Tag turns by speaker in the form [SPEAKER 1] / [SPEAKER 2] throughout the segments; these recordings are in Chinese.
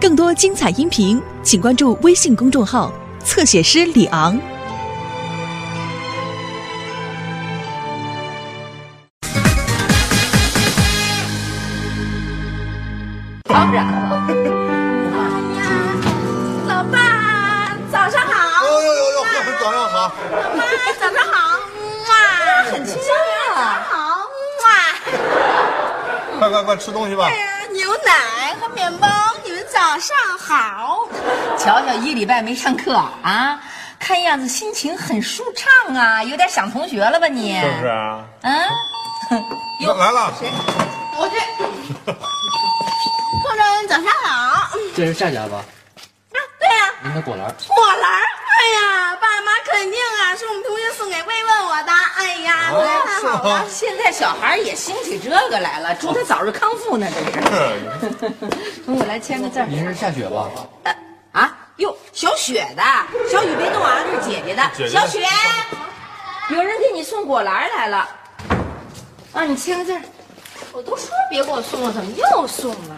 [SPEAKER 1] 更多精彩音频，请关注微信公众号“侧写师李昂”。
[SPEAKER 2] 当然了，
[SPEAKER 3] 老爸，早上好。
[SPEAKER 4] 呦呦呦呦，早上好。
[SPEAKER 3] 妈，早上好。哇，很亲切啊。好，哇。
[SPEAKER 4] 快快快，吃东西吧。
[SPEAKER 3] 哎呀，牛奶和面包，早上好。
[SPEAKER 2] 瞧瞧，一礼拜没上课啊，看样子心情很舒畅啊，有点想同学了吧你？
[SPEAKER 4] 是不是啊？
[SPEAKER 2] 嗯，
[SPEAKER 4] 又，来了。
[SPEAKER 3] 谁我去。同仁，早上好。
[SPEAKER 5] 这是夏家吧？
[SPEAKER 3] 啊，对呀、
[SPEAKER 5] 您的果篮。
[SPEAKER 3] 果篮。哎呀，爸妈肯定啊，是我们同学呀，
[SPEAKER 4] 哦
[SPEAKER 3] 太好了。
[SPEAKER 2] 现在小孩也兴起这个来了，祝他早日康复呢，这是。同 我来签个字儿。
[SPEAKER 5] 您是夏雪吧？
[SPEAKER 2] 呃啊，哟，小雪的，小雨别动啊，这是姐姐的。小雪，有人给你送果篮来了，啊，你签个字。
[SPEAKER 3] 我都说别给我送了，怎么又送了？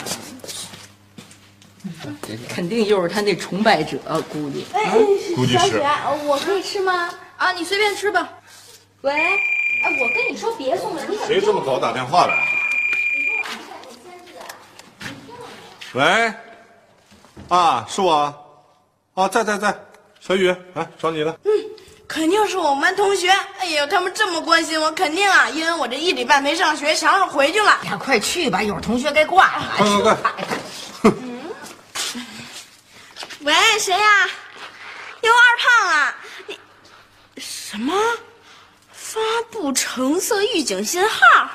[SPEAKER 2] 肯定又是他那崇拜者，估计。
[SPEAKER 3] 哎，
[SPEAKER 4] 估计是
[SPEAKER 3] 小雪，我可以吃吗？啊，你随便吃吧。喂，哎，我跟你说别送了，你怎么
[SPEAKER 4] 谁这么早打电话来？喂，啊，是我，啊，在在在，小雨，来找你了。
[SPEAKER 3] 嗯肯定是我们班同学。哎呦，他们这么关心我，肯定啊，因为我这一礼拜没上学，想让我回去了。
[SPEAKER 2] 呀，快去吧，一会儿同学该挂了。
[SPEAKER 4] 快快快！
[SPEAKER 3] 喂，谁呀、又，二胖啊，你什么？发布橙色预警信号？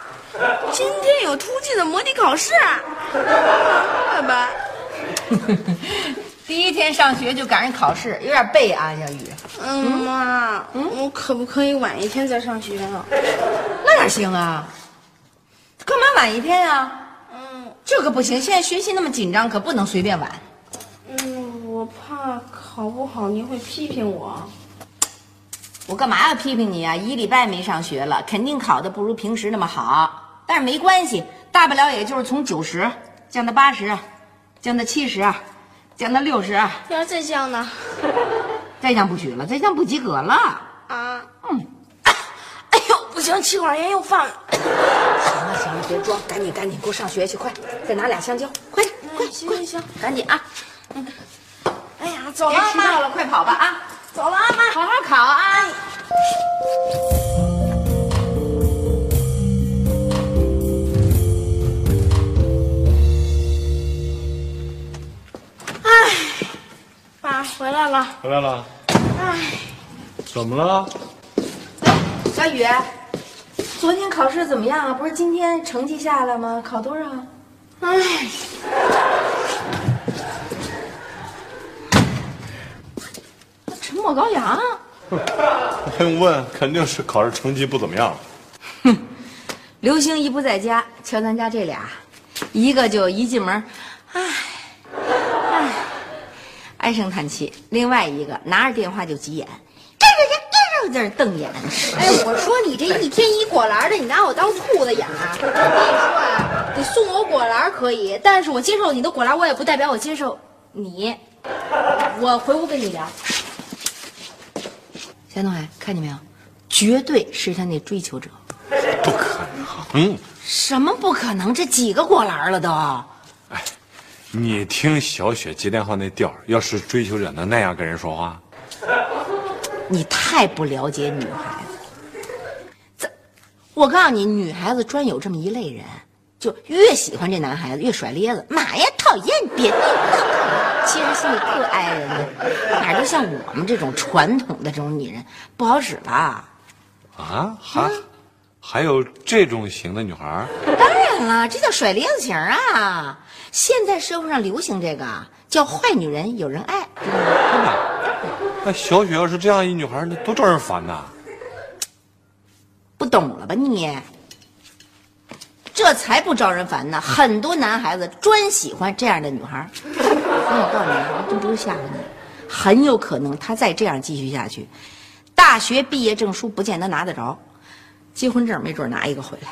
[SPEAKER 3] 今天有突击的模拟考试？快吧。
[SPEAKER 2] 第一天上学就赶上考试，有点背啊，小雨。
[SPEAKER 3] 嗯，妈，我可不可以晚一天再上学啊？
[SPEAKER 2] 那哪行啊？干嘛晚一天呀、
[SPEAKER 3] 嗯
[SPEAKER 2] 这个不行，现在学习那么紧张，可不能随便晚。
[SPEAKER 3] 嗯，我怕考不好您会批评我。
[SPEAKER 2] 我干嘛要批评你啊？一礼拜没上学了，肯定考的不如平时那么好。但是没关系，大不了也就是从九十降到八十，降到七十，降到六十，
[SPEAKER 3] 要是再降呢？
[SPEAKER 2] 再降不许了，再降不及格了。
[SPEAKER 3] 啊，嗯。哎呦，不行，气管炎又犯了。
[SPEAKER 2] 行了行了，别装，赶紧赶紧给我上学去，快！再拿俩香蕉，快点快
[SPEAKER 3] 行行行，
[SPEAKER 2] 赶紧啊！
[SPEAKER 3] 哎呀，走了，
[SPEAKER 2] 别迟到了，快跑吧啊！
[SPEAKER 3] 走了，阿妈。
[SPEAKER 2] 好好考啊！
[SPEAKER 3] 爸回来了。
[SPEAKER 4] 回来了。
[SPEAKER 3] 哎，
[SPEAKER 4] 怎么了？
[SPEAKER 2] 小雨，昨天考试怎么样啊？不是今天成绩下来吗？考多少？
[SPEAKER 3] 哎，
[SPEAKER 2] 沉默羔羊。
[SPEAKER 4] 还用问？肯定是考试成绩不怎么样。
[SPEAKER 2] 哼刘星一不在家，瞧咱家这俩，一个就一进门，唉，唉，唉声叹气；另外一个拿着电话就急眼，这这这这这瞪眼。
[SPEAKER 3] 哎，我说你这一天一果篮的，你拿我当兔子养啊？我跟你说啊，你送我果篮可以，但是我接受你的果篮，我也不代表我接受你。我回屋跟你聊。
[SPEAKER 2] 夏东海，看见没有？绝对是他那追求者。
[SPEAKER 4] 不可能。
[SPEAKER 2] 什么不可能？这几个果篮了都。
[SPEAKER 4] 哎你听小雪接电话那调儿要是追求者能那样跟人说话？
[SPEAKER 2] 你太不了解女孩子。这，我告诉你，女孩子专有这么一类人，就越喜欢这男孩子越甩咧子。妈呀，讨厌，别扭！其实心里特爱人的，哪儿就像我们这种传统的这种女人不好使了。
[SPEAKER 4] 啊？还还有这种型的女孩？
[SPEAKER 2] 当然了，这叫甩链子型啊！现在社会上流行这个叫坏女人有人爱？
[SPEAKER 4] 真的？那小雪要是这样一女孩，那多招人烦呐！
[SPEAKER 2] 不懂了吧你？这才不招人烦呢！很多男孩子专喜欢这样的女孩那我告诉你啊真不是吓唬你很有可能他再这样继续下去大学毕业证书不见得拿得着结婚证没准拿一个回来。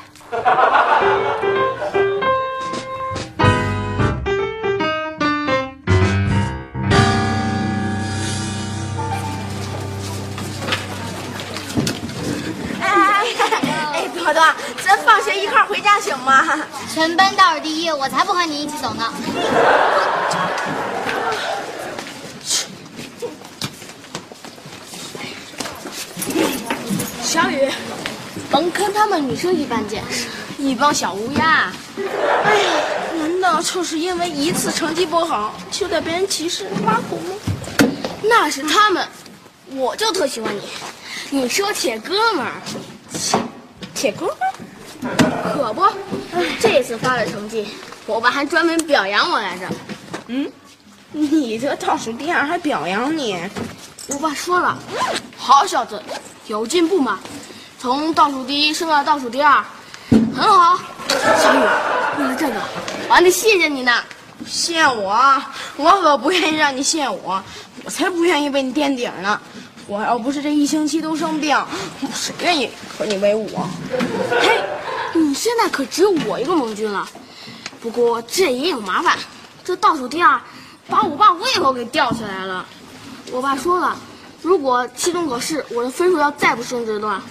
[SPEAKER 3] 哎朵朵咱放学一块回家行吗？
[SPEAKER 6] 全班倒数第一我才不和你一起走呢。
[SPEAKER 3] 小雨，甭跟他们女生一般见识，一帮小乌鸦。哎呀，难道就是因为一次成绩不好就得别人歧视挖苦吗？那是他们，我就特喜欢你。你是我铁哥们儿，铁哥们儿，可不。这次发了成绩，我爸还专门表扬我来着。嗯，你这倒数第二还表扬你？我爸说了，好小子，有进步嘛，从倒数第一升到倒数第二，很好。小雨，为了这个，我还得谢谢你呢。谢我？我可不愿意让你谢我，我才不愿意被你垫底呢。我要不是这一星期都生病，谁愿意和你为伍？嘿，你现在可只有我一个盟军了。不过这也有麻烦，这倒数第二，把我爸胃口给吊起来了。我爸说了，如果期中考试我的分数要再不升职的话，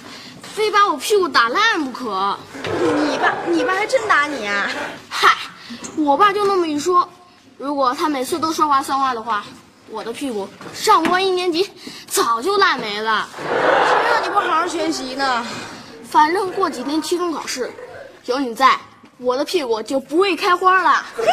[SPEAKER 3] 非把我屁股打烂不可。你爸，你爸还真打你啊？嗨，我爸就那么一说。如果他每次都说话算话的话，我的屁股上不完一年级，早就烂没了。谁让你不好好学习呢？反正过几天期中考试，有你在，我的屁股就不会开花了。亲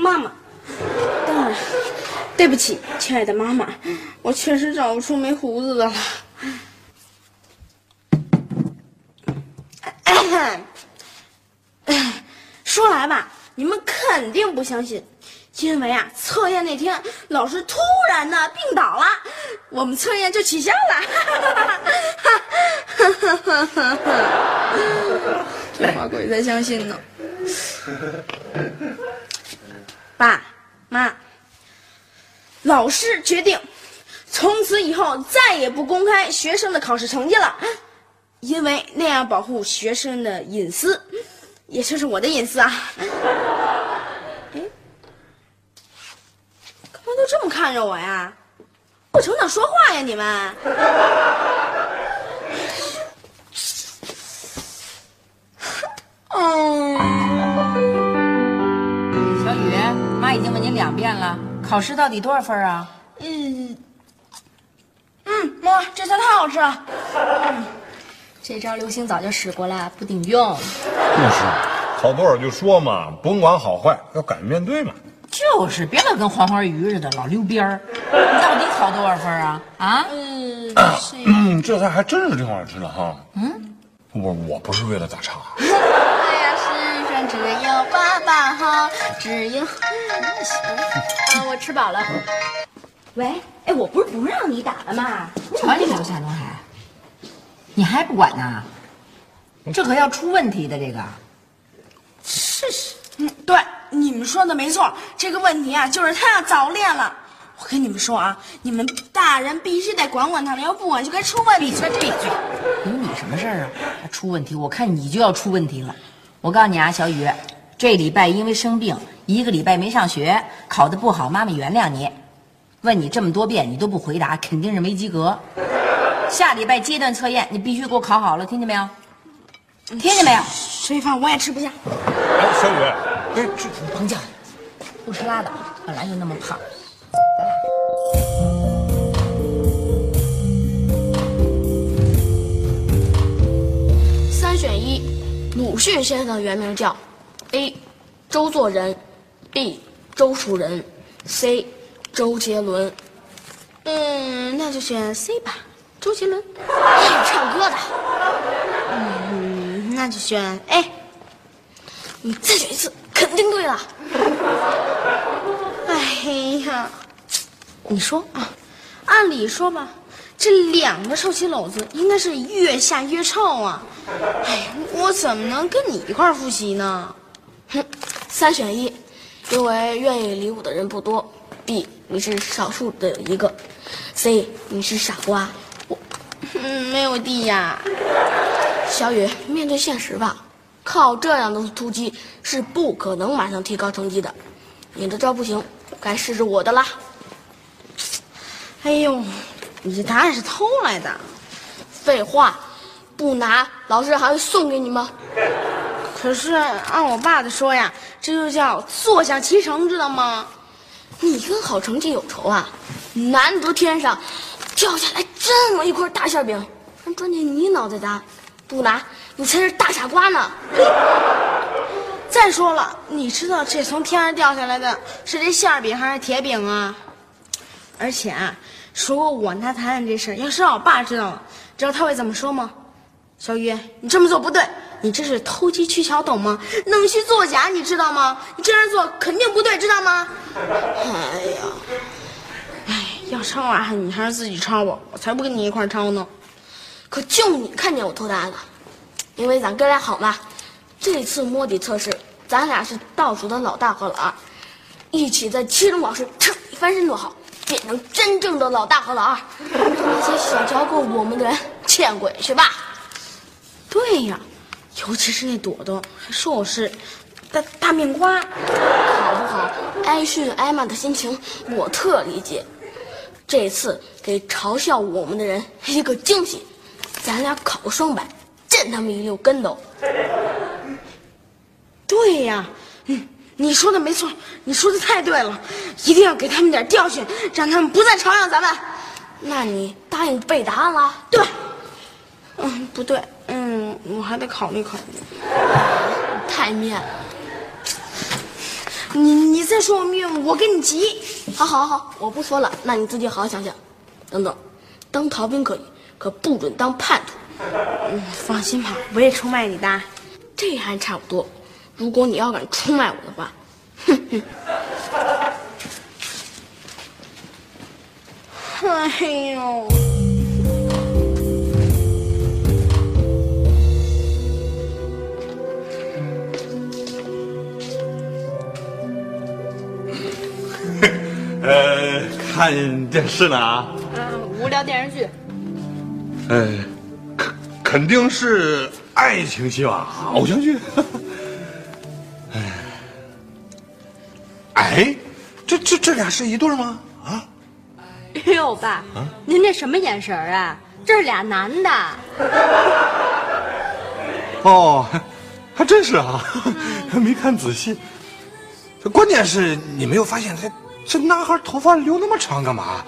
[SPEAKER 3] 妈妈，当然，对不起，亲爱的妈妈，我确实找不出没胡子的了。说来吧，你们肯定不相信，因为啊，测验那天老师突然呢病倒了，我们测验就取消了。这话鬼才相信呢。爸妈，老师决定，从此以后再也不公开学生的考试成绩了，因为那样保护学生的隐私，也就是我的隐私啊。哎，干嘛都这么看着我呀？不成长说话呀，你们！嗯。
[SPEAKER 2] 妈已经问你两遍了，考试到底多少分啊？
[SPEAKER 3] 嗯，嗯，妈，这菜太好吃了。
[SPEAKER 7] 这招刘星早就使过了，不顶用。
[SPEAKER 4] 就是，考多少就说嘛，甭管好坏，要敢于面对嘛。
[SPEAKER 2] 就是，别老跟黄花鱼似的，老溜边儿。你到底考多少分啊？啊？
[SPEAKER 3] 嗯，
[SPEAKER 4] 嗯，这菜还真是挺好吃的哈。嗯，我我不是为了打岔，
[SPEAKER 3] 好，只有……
[SPEAKER 7] 啊，我吃饱了。
[SPEAKER 2] 喂，哎，我不是不让你打了吗？瞧你刘夏东海，你还不管呢？这可要出问题的，这个。
[SPEAKER 3] 是是，嗯，对，你们说的没错，这个问题啊，就是他要早恋了。我跟你们说啊，你们大人必须得管管他了，要不管就该出问题。
[SPEAKER 2] 闭嘴，闭嘴！有你什么事儿啊？还出问题？我看你就要出问题了。我告诉你啊，小雨，这礼拜因为生病，一个礼拜没上学，考得不好，妈妈原谅你。问你这么多遍，你都不回答，肯定是没及格。下礼拜阶段测验，你必须给我考好了，听见没有？听见没有？
[SPEAKER 3] 这饭我也吃不下。
[SPEAKER 4] 哎，小雨，哎，这
[SPEAKER 2] 甭叫，不吃拉倒，本来就那么胖。
[SPEAKER 3] 三选一，鲁迅先生的原名叫 A. 周作人，B. 周树人，C. 周杰伦。嗯，那就选 C 吧，周杰伦，唱歌的。嗯，那就选 A。你再选一次，肯定对了。哎呀，你说啊，按理说吧，这两个臭棋篓子应该是越下越臭啊。哎，我怎么能跟你一块复习呢？哼，三选一，因为愿意理我的人不多。B，你是少数的一个。C，你是傻瓜。我，嗯，没有 D 呀。小雨，面对现实吧，
[SPEAKER 8] 靠这样的突击是不可能马上提高成绩的。你的招不行，该试试我的啦。
[SPEAKER 3] 哎呦，你这答案是偷来的？
[SPEAKER 8] 废话，不拿老师还会送给你吗？
[SPEAKER 3] 可是按我爸的说呀，这就叫坐享其成，知道吗？
[SPEAKER 8] 你跟好成绩有仇啊？难得天上掉下来这么一块大馅饼，还钻进你脑袋答，不拿你才是大傻瓜呢！
[SPEAKER 3] 再说了，你知道这从天上掉下来的是这馅饼还是铁饼啊？而且啊，如果我拿答案这事儿要是让我爸知道了，知道他会怎么说吗？小雨，你这么做不对，你这是偷机取巧，懂吗？弄虚作假，你知道吗？你这样做肯定不对，知道吗？哎呀，哎，要抄啊，你还是自己抄吧，我才不跟你一块抄呢。
[SPEAKER 8] 可就你看见我偷答案了，因为咱哥俩好嘛。这次摸底测试，咱俩是倒数的老大和老二，一起在期中考试噌一翻身多好，变成真正的老大和老二，那些想教过我们的人见鬼去吧！
[SPEAKER 3] 对呀，尤其是那朵朵，还说我是大大面瓜，
[SPEAKER 8] 好不好？挨训挨骂的心情我特理解。这次给嘲笑我们的人一个惊喜，咱俩考个双百，震他们一溜跟斗。
[SPEAKER 3] 对呀，嗯，你说的没错，你说的太对了，一定要给他们点教训，让他们不再嘲笑咱们。
[SPEAKER 8] 那你答应背答案了？
[SPEAKER 3] 对。嗯，不对，嗯，我还得考虑考虑。
[SPEAKER 8] 太面了。
[SPEAKER 3] 你你再说我面，我跟你急。
[SPEAKER 8] 好，好，好，我不说了，那你自己好好想想。等等，当逃兵可以，可不准当叛徒。
[SPEAKER 3] 嗯，放心吧，我也出卖你的。
[SPEAKER 8] 这还差不多。如果你要敢出卖我的话，哼哼。
[SPEAKER 3] 哎呦！
[SPEAKER 4] 看电视呢啊？
[SPEAKER 7] 嗯，无聊电视剧。
[SPEAKER 4] 哎，肯肯定是爱情戏吧，偶像剧。哎，哎，这这这俩是一对吗？啊？
[SPEAKER 7] 哎呦，爸，您这什么眼神啊？这是俩男的。
[SPEAKER 4] 哦，还真是啊，没看仔细。关键是你没有发现他这男孩头发留那么长干嘛？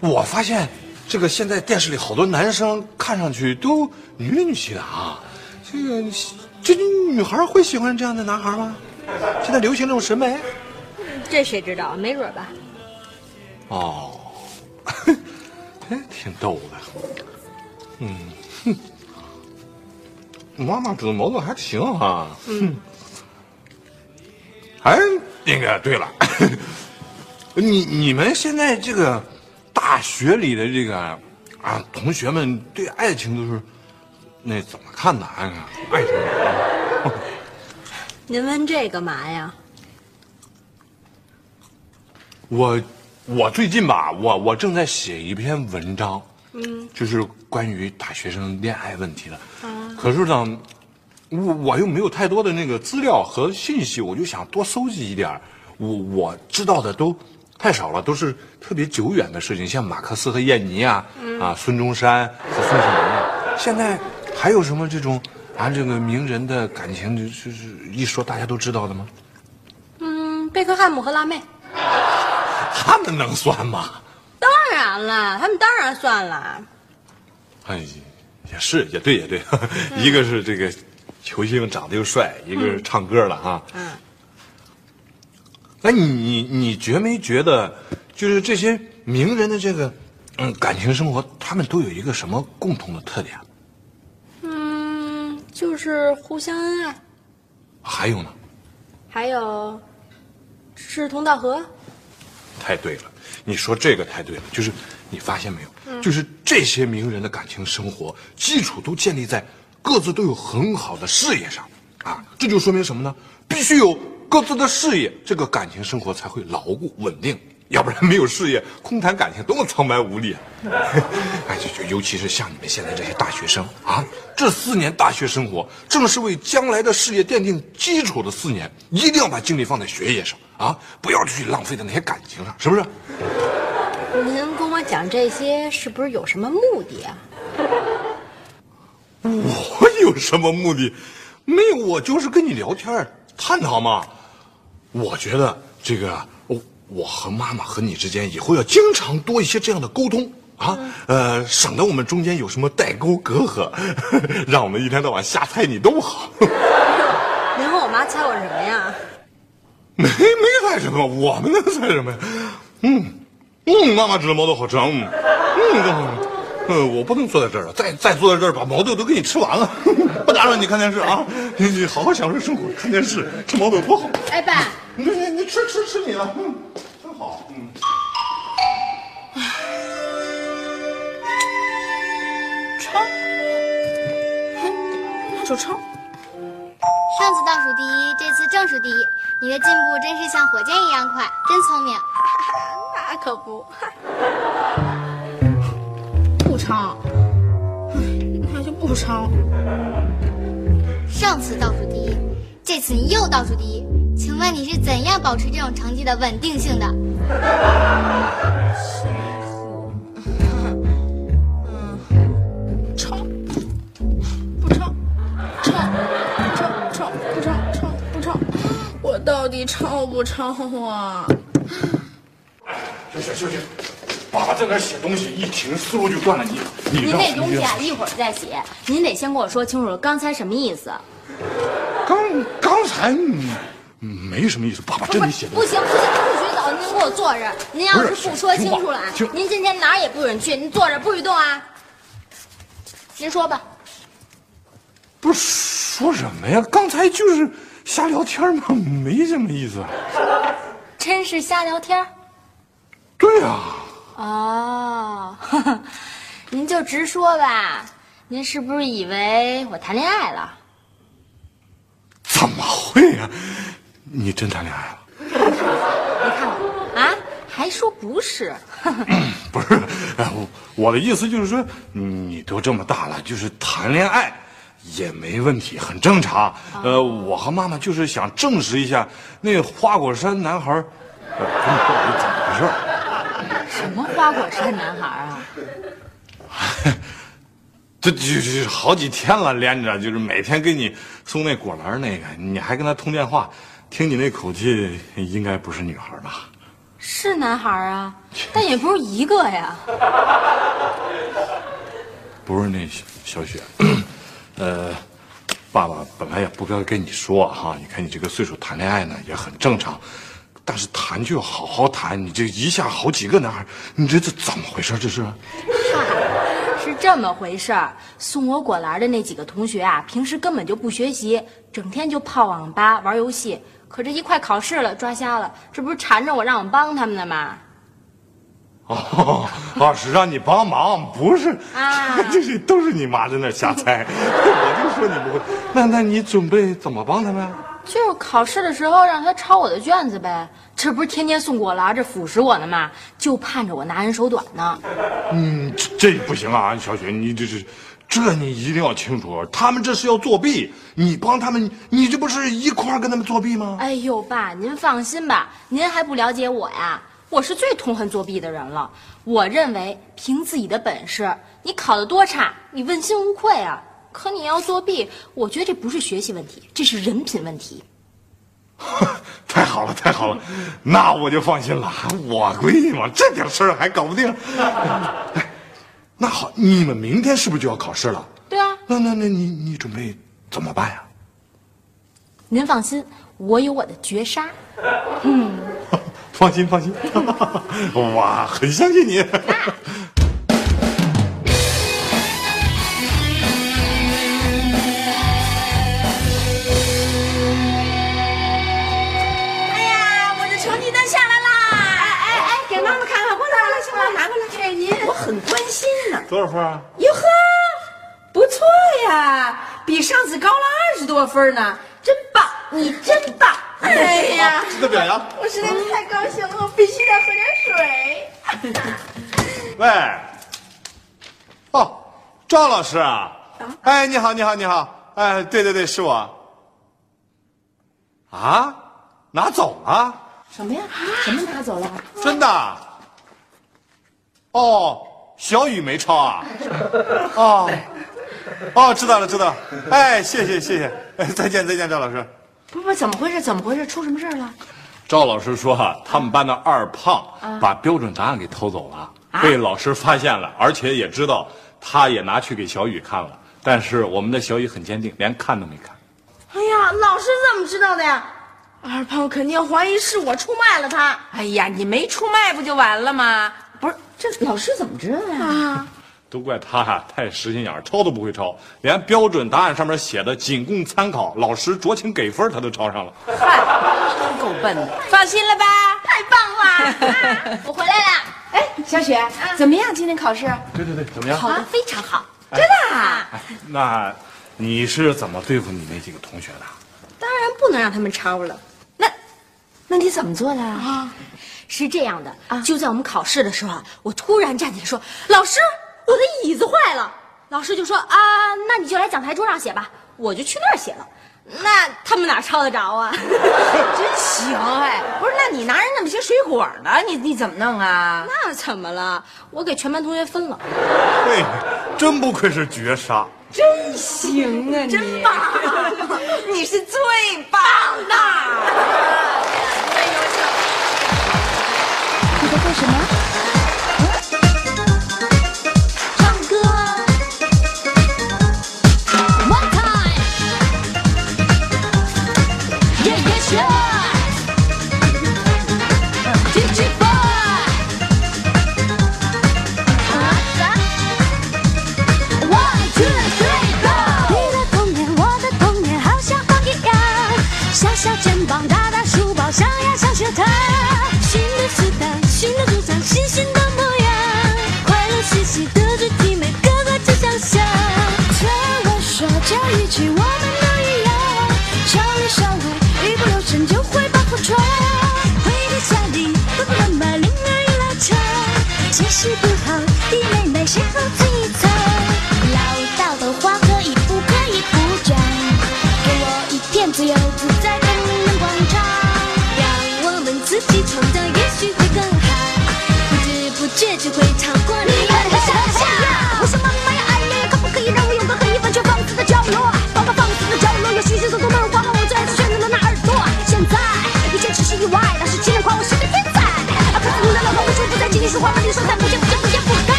[SPEAKER 4] 我发现这个现在电视里好多男生看上去都女里女气的啊。这个这女孩会喜欢这样的男孩吗？现在流行这种审美？
[SPEAKER 7] 这谁知道？没准吧。
[SPEAKER 4] 哦，哎，挺逗的。嗯，哼，妈妈煮的毛豆还行哈。嗯。哎，那个对了，你你们现在这个大学里的这个啊，同学们对爱情都是那怎么看的？爱爱情？
[SPEAKER 7] 您问这干嘛呀？
[SPEAKER 4] 我我最近吧，我我正在写一篇文章，嗯，就是关于大学生恋爱问题的。啊，可是呢。我我又没有太多的那个资料和信息，我就想多搜集一点我我知道的都太少了，都是特别久远的事情，像马克思和燕妮啊，啊，孙中山和宋庆龄啊。现在还有什么这种啊，这个名人的感情，就是一说大家都知道的吗？
[SPEAKER 7] 嗯，贝克汉姆和辣妹。
[SPEAKER 4] 他们能算吗？
[SPEAKER 7] 当然了，他们当然算了。
[SPEAKER 4] 哎，也是，也对，也对，一个是这个。球星长得又帅，一个是唱歌的啊。嗯。那你你觉没觉得，就是这些名人的这个嗯感情生活，他们都有一个什么共同的特点？
[SPEAKER 7] 嗯，就是互相恩爱。
[SPEAKER 4] 还有呢？
[SPEAKER 7] 还有志同道合。
[SPEAKER 4] 太对了，你说这个太对了，就是你发现没有，就是这些名人的感情生活基础都建立在。各自都有很好的事业上，啊，这就说明什么呢？必须有各自的事业，这个感情生活才会牢固稳定。要不然没有事业，空谈感情多么苍白无力啊！哎，就就尤其是像你们现在这些大学生啊，这四年大学生活正是为将来的事业奠定基础的四年，一定要把精力放在学业上啊，不要去浪费在那些感情上，是不是？
[SPEAKER 7] 您跟我讲这些是不是有什么目的啊？
[SPEAKER 4] 我有什么目的？没有，我就是跟你聊天探讨嘛。我觉得这个，我我和妈妈和你之间以后要经常多一些这样的沟通啊，呃，省得我们中间有什么代沟隔阂，让我们一天到晚瞎猜你都好。
[SPEAKER 7] 您和我妈猜我什么呀？
[SPEAKER 4] 没没猜什么，我们能猜什么呀？嗯嗯，妈妈织的毛豆好吃啊，嗯嗯，更好吃。嗯，我不能坐在这儿了，再再坐在这儿把毛豆都给你吃完了。不打扰你看电视啊，你你好好享受生活，看电视吃毛豆多好。
[SPEAKER 7] 哎，爸，
[SPEAKER 4] 你你你吃吃吃你的，嗯，真好，嗯。
[SPEAKER 3] 抄，那就抄。
[SPEAKER 9] 上次倒数第一，这次正数第一，你的进步真是像火箭一样快，真聪明。
[SPEAKER 7] 那可不。
[SPEAKER 3] 不抄，哎，那就不抄。
[SPEAKER 9] 上次倒数第一，这次你又倒数第一，请问你是怎样保持这种成绩的稳定性的？
[SPEAKER 3] 抄，不抄，抄，抄，抄，不抄，抄，不抄。我到底抄不抄啊？
[SPEAKER 4] 行行行行，爸爸在那写东西，一停思路就断了。你你
[SPEAKER 7] 您
[SPEAKER 4] 让
[SPEAKER 7] 这东西啊，一会儿再写，您得先跟我说清楚刚才什么意思。
[SPEAKER 4] 刚刚才嗯没什么意思，爸爸真得写东西。
[SPEAKER 7] 不行不行，您不许走，您给我坐这儿。您要是
[SPEAKER 4] 不
[SPEAKER 7] 说清楚了您今天哪儿也不准去，您坐这儿不许动啊。您说吧，
[SPEAKER 4] 不是说什么呀？刚才就是瞎聊天嘛，没什么意思。
[SPEAKER 7] 真是瞎聊天
[SPEAKER 4] 对呀、
[SPEAKER 7] 哦，您就直说吧。您是不是以为我谈恋爱了？
[SPEAKER 4] 怎么会呀、你真谈恋爱了？
[SPEAKER 7] 你看我啊，还说不是？
[SPEAKER 4] 不是，哎，我我的意思就是说，你都这么大了，就是谈恋爱也没问题，很正常。呃，我和妈妈就是想证实一下，那花果山男孩儿，到底怎么回事儿？
[SPEAKER 7] 什么花果山男孩啊？
[SPEAKER 4] 这就是好几天了，连着就是每天给你送那果篮那个，你还跟他通电话，听你那口气，应该不是女孩吧？
[SPEAKER 7] 是男孩啊，但也不是一个呀。
[SPEAKER 4] 不是那小小雪，呃，爸爸本来也不该跟你说哈，你看你这个岁数谈恋爱呢也很正常，但是谈就要好好谈，你这一下好几个男孩，你这这怎么回事？这是？
[SPEAKER 7] 是这么回事儿，送我果篮的那几个同学啊，平时根本就不学习，整天就泡网吧玩游戏。可这一快考试了，抓瞎了，这不是缠着我让我帮他们的吗？
[SPEAKER 4] 哦，啊，是让你帮忙，不是
[SPEAKER 7] 啊
[SPEAKER 4] 这是都是你妈在那瞎猜，我就说你不会。那那你准备怎么帮他们啊？
[SPEAKER 7] 就是考试的时候让他抄我的卷子呗。这不是天天送果篮这腐蚀我呢吗？就盼着我拿人手短呢。
[SPEAKER 4] 嗯，这这不行啊，小雪，你这是，这你一定要清楚，他们这是要作弊，你帮他们，你这不是一块儿跟他们作弊吗？
[SPEAKER 7] 哎呦，爸，您放心吧，您还不了解我呀？我是最痛恨作弊的人了。我认为凭自己的本事，你考得多差，你问心无愧啊。可你要作弊，我觉得这不是学习问题，这是人品问题。
[SPEAKER 4] 太好了，太好了，那我就放心了。我闺女嘛，这点事儿还搞不定。哎，那好，你们明天是不是就要考试了？
[SPEAKER 7] 对啊，
[SPEAKER 4] 那那那你你准备怎么办呀？
[SPEAKER 7] 您放心，我有我的绝杀。
[SPEAKER 4] 嗯 放心，放心，哇，很相信你。多少分啊？
[SPEAKER 2] 哟呵，不错呀，比上次高了二十多分呢，真棒！你真棒！
[SPEAKER 3] 哎呀，
[SPEAKER 4] 值得表扬。
[SPEAKER 3] 我实在是太高兴了，我必须得喝点水。
[SPEAKER 4] 喂，哦，赵老师啊，哎，你好，你好，你好，哎，对对对，是我。啊，拿走了？
[SPEAKER 2] 什么呀？什么拿走了？
[SPEAKER 4] 真的？哦，小雨没抄啊？哦，哦，知道了，知道了。哎，谢谢，谢谢。哎，再见，再见，赵老师。
[SPEAKER 2] 不不，怎么回事？怎么回事？出什么事了？
[SPEAKER 4] 赵老师说啊，他们班的二胖把标准答案给偷走了，被老师发现了，而且也知道，他也拿去给小雨看了。但是我们的小雨很坚定，连看都没看。
[SPEAKER 3] 哎呀，老师怎么知道的呀？二胖肯定怀疑是我出卖了他。
[SPEAKER 2] 哎呀，你没出卖不就完了吗？这老师怎么知道呀？
[SPEAKER 3] 啊，
[SPEAKER 4] 都怪他呀、太实心眼儿，抄都不会抄，连标准答案上面写的仅供参考，老师酌情给分他都抄上了。
[SPEAKER 2] 嗨，真够笨的。放心了吧？
[SPEAKER 3] 太棒了！
[SPEAKER 7] 我回来了，
[SPEAKER 2] 哎，小雪，怎么样？今天考试？
[SPEAKER 4] 对对对，怎么样？
[SPEAKER 7] 考得非常好。
[SPEAKER 2] 真的啊？
[SPEAKER 4] 哎那你是怎么对付你那几个同学的？
[SPEAKER 3] 当然不能让他们抄了。
[SPEAKER 2] 那，那你怎么做的啊？
[SPEAKER 7] 是这样的，啊就在我们考试的时候啊，我突然站起来说：“老师，我的椅子坏了。”老师就说：“啊，那你就来讲台桌上写吧。”我就去那儿写了。那他们哪抄得着啊？
[SPEAKER 2] 真行哎！不是，那你拿人那么些水果呢？你你怎么弄啊？
[SPEAKER 7] 那怎么了？我给全班同学分了。
[SPEAKER 4] 嘿，真不愧是绝杀。
[SPEAKER 2] 真行啊你！真棒！你是最棒的。
[SPEAKER 1] 在做什么？
[SPEAKER 9] 一切我们都一样，少里少外，一不留神就会把火闯。回到家里，爸爸妈妈铃儿一拉长，解释不好，弟妹妹先后蹭一蹭。唠叨的话可以不可以不讲？给我一片自由自在的人广场，让我们自己创造，也许会更好。不知不觉就会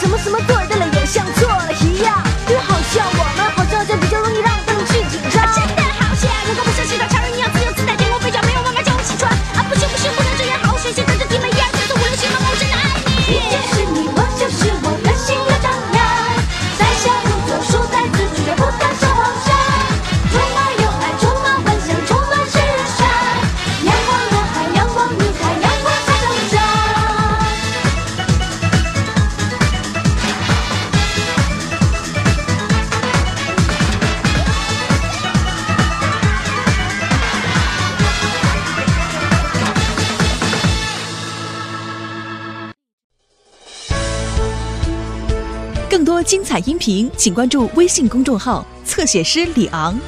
[SPEAKER 3] 什么什么对
[SPEAKER 1] 音频，请关注微信公众号“侧写师李昂”。